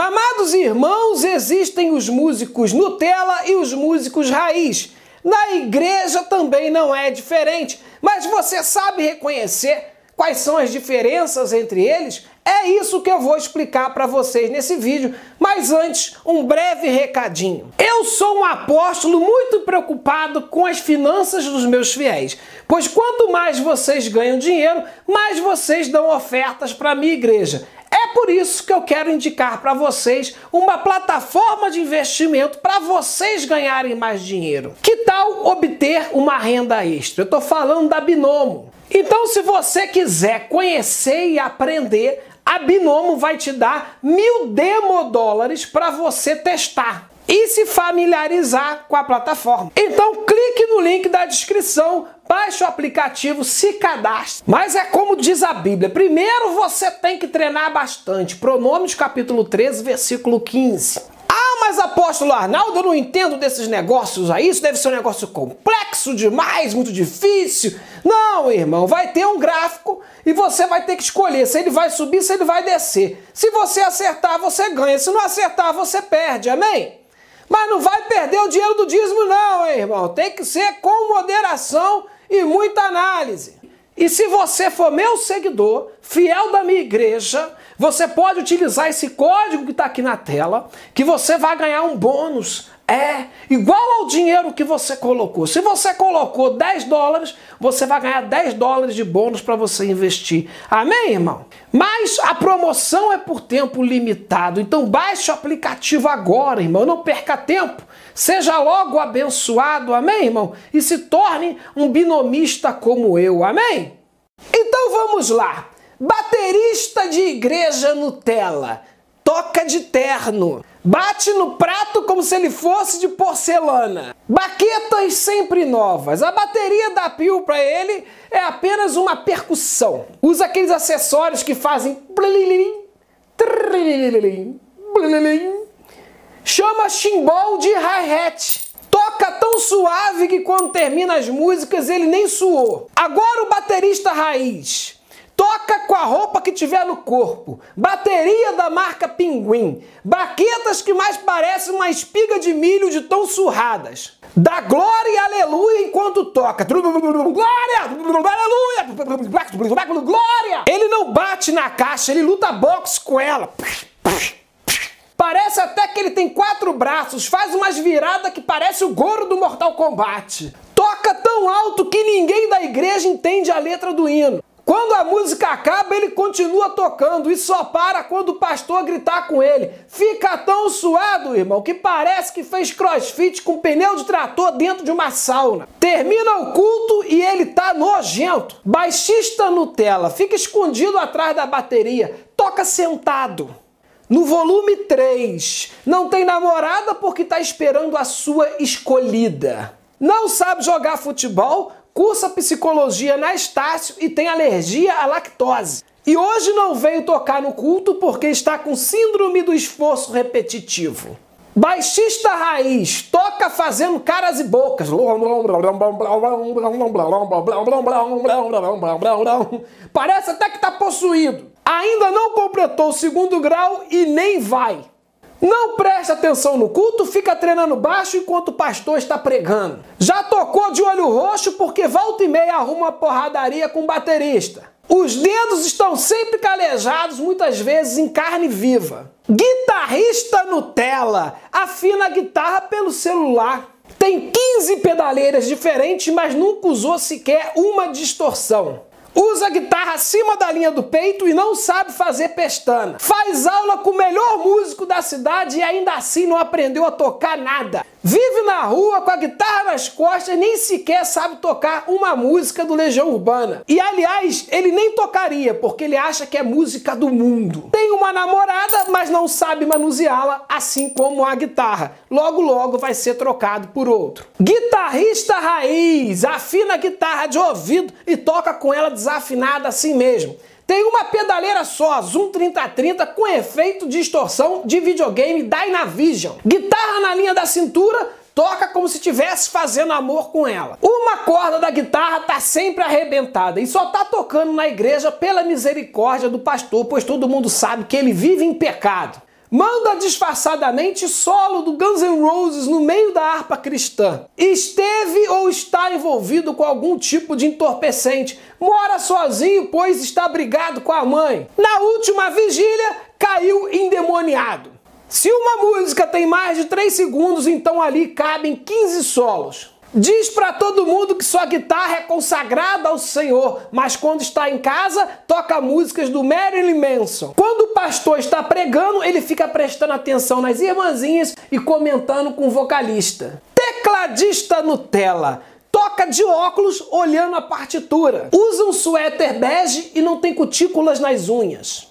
Mamados irmãos, existem os músicos Nutella e os músicos raiz. Na igreja também não é diferente, mas você sabe reconhecer quais são as diferenças entre eles? É isso que eu vou explicar para vocês nesse vídeo, mas antes, um breve recadinho. Eu sou um apóstolo muito preocupado com as finanças dos meus fiéis, pois quanto mais vocês ganham dinheiro, mais vocês dão ofertas para minha igreja. É por isso que eu quero indicar para vocês uma plataforma de investimento para vocês ganharem mais dinheiro. Que tal obter uma renda extra? Eu estou falando da Binomo. Então, se você quiser conhecer e aprender, a Binomo vai te dar mil demo dólares para você testar e se familiarizar com a plataforma. Então clique no link descrição, baixe o aplicativo, se cadastre. Mas é como diz a Bíblia, primeiro você tem que treinar bastante. Pronômios capítulo 13, versículo 15. Ah, mas apóstolo Arnaldo, eu não entendo desses negócios aí, isso deve ser um negócio complexo demais, muito difícil. Não, irmão, vai ter um gráfico e você vai ter que escolher se ele vai subir, se ele vai descer. Se você acertar, você ganha, se não acertar, você perde, amém? Mas não vai perder o dinheiro do dízimo, não, hein, irmão. Tem que ser com moderação e muita análise. E se você for meu seguidor, fiel da minha igreja, você pode utilizar esse código que está aqui na tela, que você vai ganhar um bônus é igual ao dinheiro que você colocou. Se você colocou 10 dólares, você vai ganhar 10 dólares de bônus para você investir. Amém, irmão? Mas a promoção é por tempo limitado. Então baixe o aplicativo agora, irmão. Não perca tempo. Seja logo abençoado, amém, irmão? E se torne um binomista como eu, amém? Então vamos lá. Baterista de igreja Nutella toca de terno, bate no prato como se ele fosse de porcelana. Baquetas sempre novas. A bateria da Pio para ele é apenas uma percussão. Usa aqueles acessórios que fazem Chama chimbal de hi-hat. Toca tão suave que quando termina as músicas ele nem suou. Agora o baterista raiz Toca com a roupa que tiver no corpo. Bateria da marca Pinguim. Baquetas que mais parecem uma espiga de milho de tão surradas. Dá glória e aleluia enquanto toca. Glória! Aleluia! Glória! Ele não bate na caixa, ele luta boxe com ela. Parece até que ele tem quatro braços, faz umas viradas que parece o Goro do Mortal Kombat. Toca tão alto que ninguém da igreja entende a letra do hino. Quando a música acaba, ele continua tocando e só para quando o pastor gritar com ele. Fica tão suado, irmão, que parece que fez crossfit com pneu de trator dentro de uma sauna. Termina o culto e ele tá nojento. Baixista Nutella, fica escondido atrás da bateria, toca sentado. No volume 3, não tem namorada porque tá esperando a sua escolhida. Não sabe jogar futebol cursa psicologia na Estácio e tem alergia à lactose. E hoje não veio tocar no culto porque está com síndrome do esforço repetitivo. Baixista raiz, toca fazendo caras e bocas. Parece até que está possuído. Ainda não completou o segundo grau e nem vai. Não presta atenção no culto, fica treinando baixo enquanto o pastor está pregando. Já tocou de olho roxo porque volta e meia arruma uma porradaria com o baterista. Os dedos estão sempre calejados, muitas vezes em carne viva. Guitarrista Nutella afina a guitarra pelo celular. Tem 15 pedaleiras diferentes, mas nunca usou sequer uma distorção. Usa guitarra acima da linha do peito e não sabe fazer pestana. Faz aula com o melhor músico da cidade e ainda assim não aprendeu a tocar nada. Vive na rua com a guitarra nas costas e nem sequer sabe tocar uma música do Legião Urbana. E aliás, ele nem tocaria porque ele acha que é música do mundo. Tem uma namorada, mas não sabe manuseá-la, assim como a guitarra. Logo, logo vai ser trocado por outro. Guitarrista raiz, afina a guitarra de ouvido e toca com ela desafinada assim mesmo. Tem uma pedaleira só, Zoom 3030, com efeito de distorção de videogame Dynavision. Guitarra na linha da cintura, toca como se estivesse fazendo amor com ela. Uma corda da guitarra tá sempre arrebentada e só tá tocando na igreja pela misericórdia do pastor, pois todo mundo sabe que ele vive em pecado. Manda disfarçadamente solo do Guns N' Roses no meio da harpa cristã. Esteve ou está envolvido com algum tipo de entorpecente, mora sozinho, pois está brigado com a mãe. Na última vigília, caiu endemoniado. Se uma música tem mais de 3 segundos, então ali cabem 15 solos. Diz para todo mundo que sua guitarra é consagrada ao Senhor, mas quando está em casa, toca músicas do Marilyn Manson. Quando o pastor está pregando, ele fica prestando atenção nas irmãzinhas e comentando com o vocalista. Tecladista Nutella toca de óculos olhando a partitura. Usa um suéter bege e não tem cutículas nas unhas.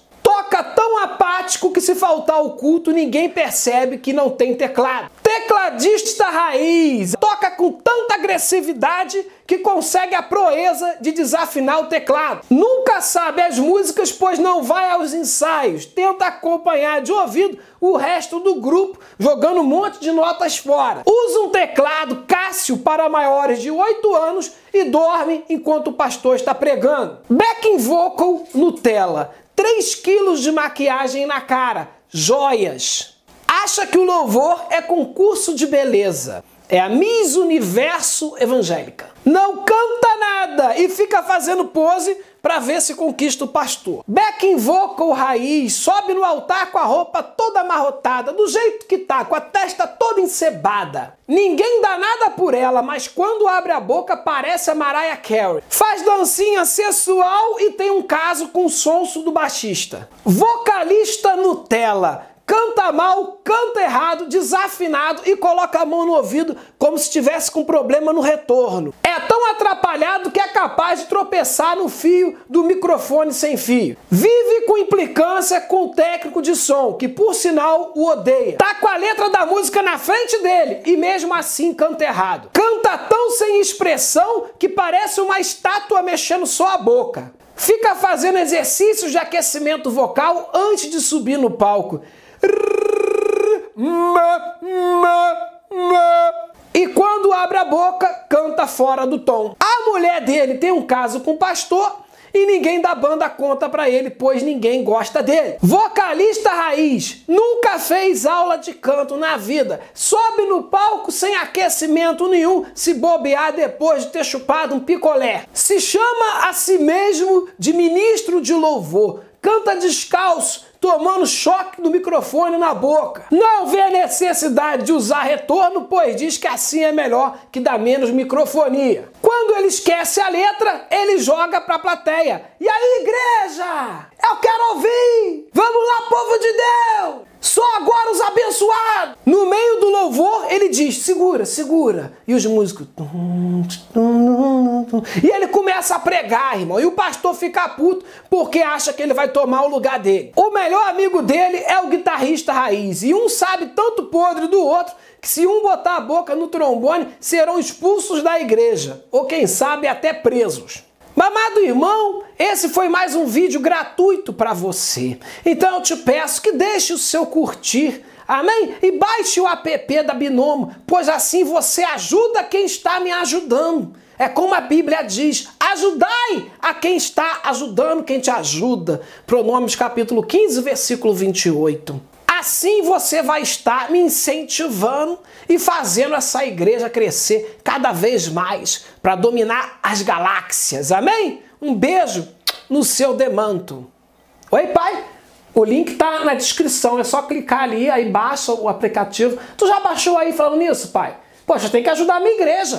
Apático que se faltar o culto ninguém percebe que não tem teclado. Tecladista raiz toca com tanta agressividade que consegue a proeza de desafinar o teclado. Nunca sabe as músicas, pois não vai aos ensaios. Tenta acompanhar de ouvido o resto do grupo, jogando um monte de notas fora. Usa um teclado Cássio para maiores de 8 anos e dorme enquanto o pastor está pregando. Backing vocal Nutella 3 quilos de maquiagem na cara, joias. Acha que o louvor é concurso de beleza. É a Miss Universo Evangélica. Não canta nada e fica fazendo pose para ver se conquista o pastor. Backing vocal raiz, sobe no altar com a roupa toda amarrotada, do jeito que tá, com a testa toda encebada. Ninguém dá nada por ela, mas quando abre a boca parece a Mariah Carey. Faz dancinha sensual e tem um caso com o sonso do baixista. Vocalista Nutella canta mal, canta errado, desafinado e coloca a mão no ouvido como se estivesse com problema no retorno. É tão atrapalhado que é capaz de tropeçar no fio do microfone sem fio. Vive com implicância com o técnico de som, que por sinal o odeia. Tá com a letra da música na frente dele e mesmo assim canta errado. Canta tão sem expressão que parece uma estátua mexendo só a boca. Fica fazendo exercícios de aquecimento vocal antes de subir no palco. E quando abre a boca, canta fora do tom. A mulher dele tem um caso com o pastor e ninguém da banda conta para ele, pois ninguém gosta dele. Vocalista raiz, nunca fez aula de canto na vida, sobe no palco sem aquecimento nenhum, se bobear depois de ter chupado um picolé. Se chama a si mesmo de ministro de louvor, canta descalço, tomando choque do microfone na boca. Não vê necessidade de usar retorno, pois diz que assim é melhor, que dá menos microfonia. Quando ele esquece a letra, ele joga para a plateia. E aí, igreja? Eu quero ouvir! Vamos lá, povo de Deus! Só agora os abençoados! No meio diz: segura, segura. E os músicos. E ele começa a pregar, irmão. E o pastor fica puto porque acha que ele vai tomar o lugar dele. O melhor amigo dele é o guitarrista raiz. E um sabe tanto podre do outro que se um botar a boca no trombone, serão expulsos da igreja. Ou quem sabe até presos. Amado irmão, esse foi mais um vídeo gratuito para você. Então eu te peço que deixe o seu curtir, amém? E baixe o app da Binomo, pois assim você ajuda quem está me ajudando. É como a Bíblia diz: ajudai a quem está ajudando quem te ajuda. Pronomes capítulo 15, versículo 28. Assim você vai estar me incentivando e fazendo essa igreja crescer cada vez mais para dominar as galáxias. Amém? Um beijo no seu demanto. Oi, pai. O link tá na descrição, é só clicar ali, aí baixa o aplicativo. Tu já baixou aí falando nisso, pai? Poxa, tem que ajudar a minha igreja.